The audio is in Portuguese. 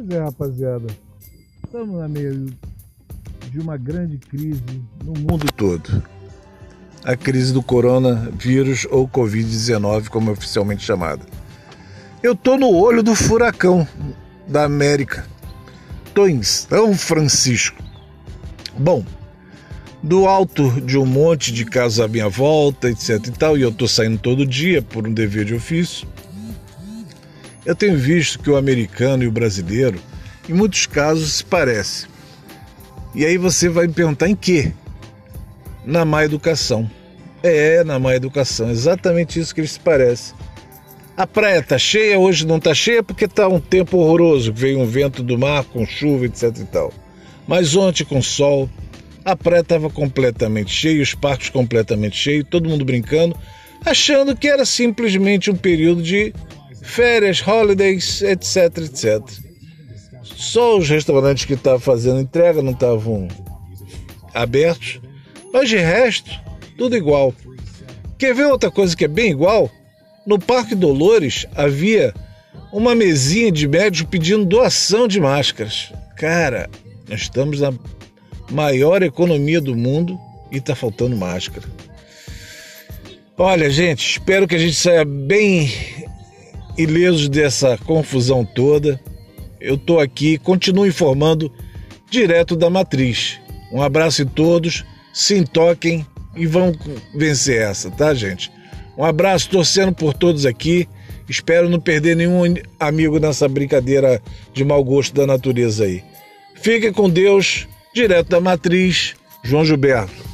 Pois é, rapaziada. Estamos no meio de uma grande crise no mundo todo. A crise do coronavírus ou Covid-19, como é oficialmente chamada. Eu tô no olho do furacão da América. Tô em São Francisco. Bom, do alto de um monte de casas à minha volta, etc e tal, e eu tô saindo todo dia por um dever de ofício. Eu tenho visto que o americano e o brasileiro, em muitos casos, se parecem. E aí você vai me perguntar em quê? Na má educação. É, na má educação, exatamente isso que eles se parecem. A praia tá cheia, hoje não tá cheia porque tá um tempo horroroso, veio um vento do mar com chuva, etc e tal. Mas ontem com sol, a praia estava completamente cheia, os parques completamente cheios, todo mundo brincando, achando que era simplesmente um período de férias, holidays, etc, etc. Só os restaurantes que estavam fazendo entrega não estavam abertos, mas de resto, tudo igual. Quer ver outra coisa que é bem igual? No Parque Dolores havia uma mesinha de médico pedindo doação de máscaras. Cara, nós estamos na maior economia do mundo e está faltando máscara. Olha, gente, espero que a gente saia bem ilesos dessa confusão toda. Eu estou aqui, continuo informando direto da matriz. Um abraço em todos, se intoquem e vão vencer essa, tá, gente? Um abraço, torcendo por todos aqui. Espero não perder nenhum amigo nessa brincadeira de mau gosto da natureza aí. Fiquem com Deus, direto da matriz, João Gilberto.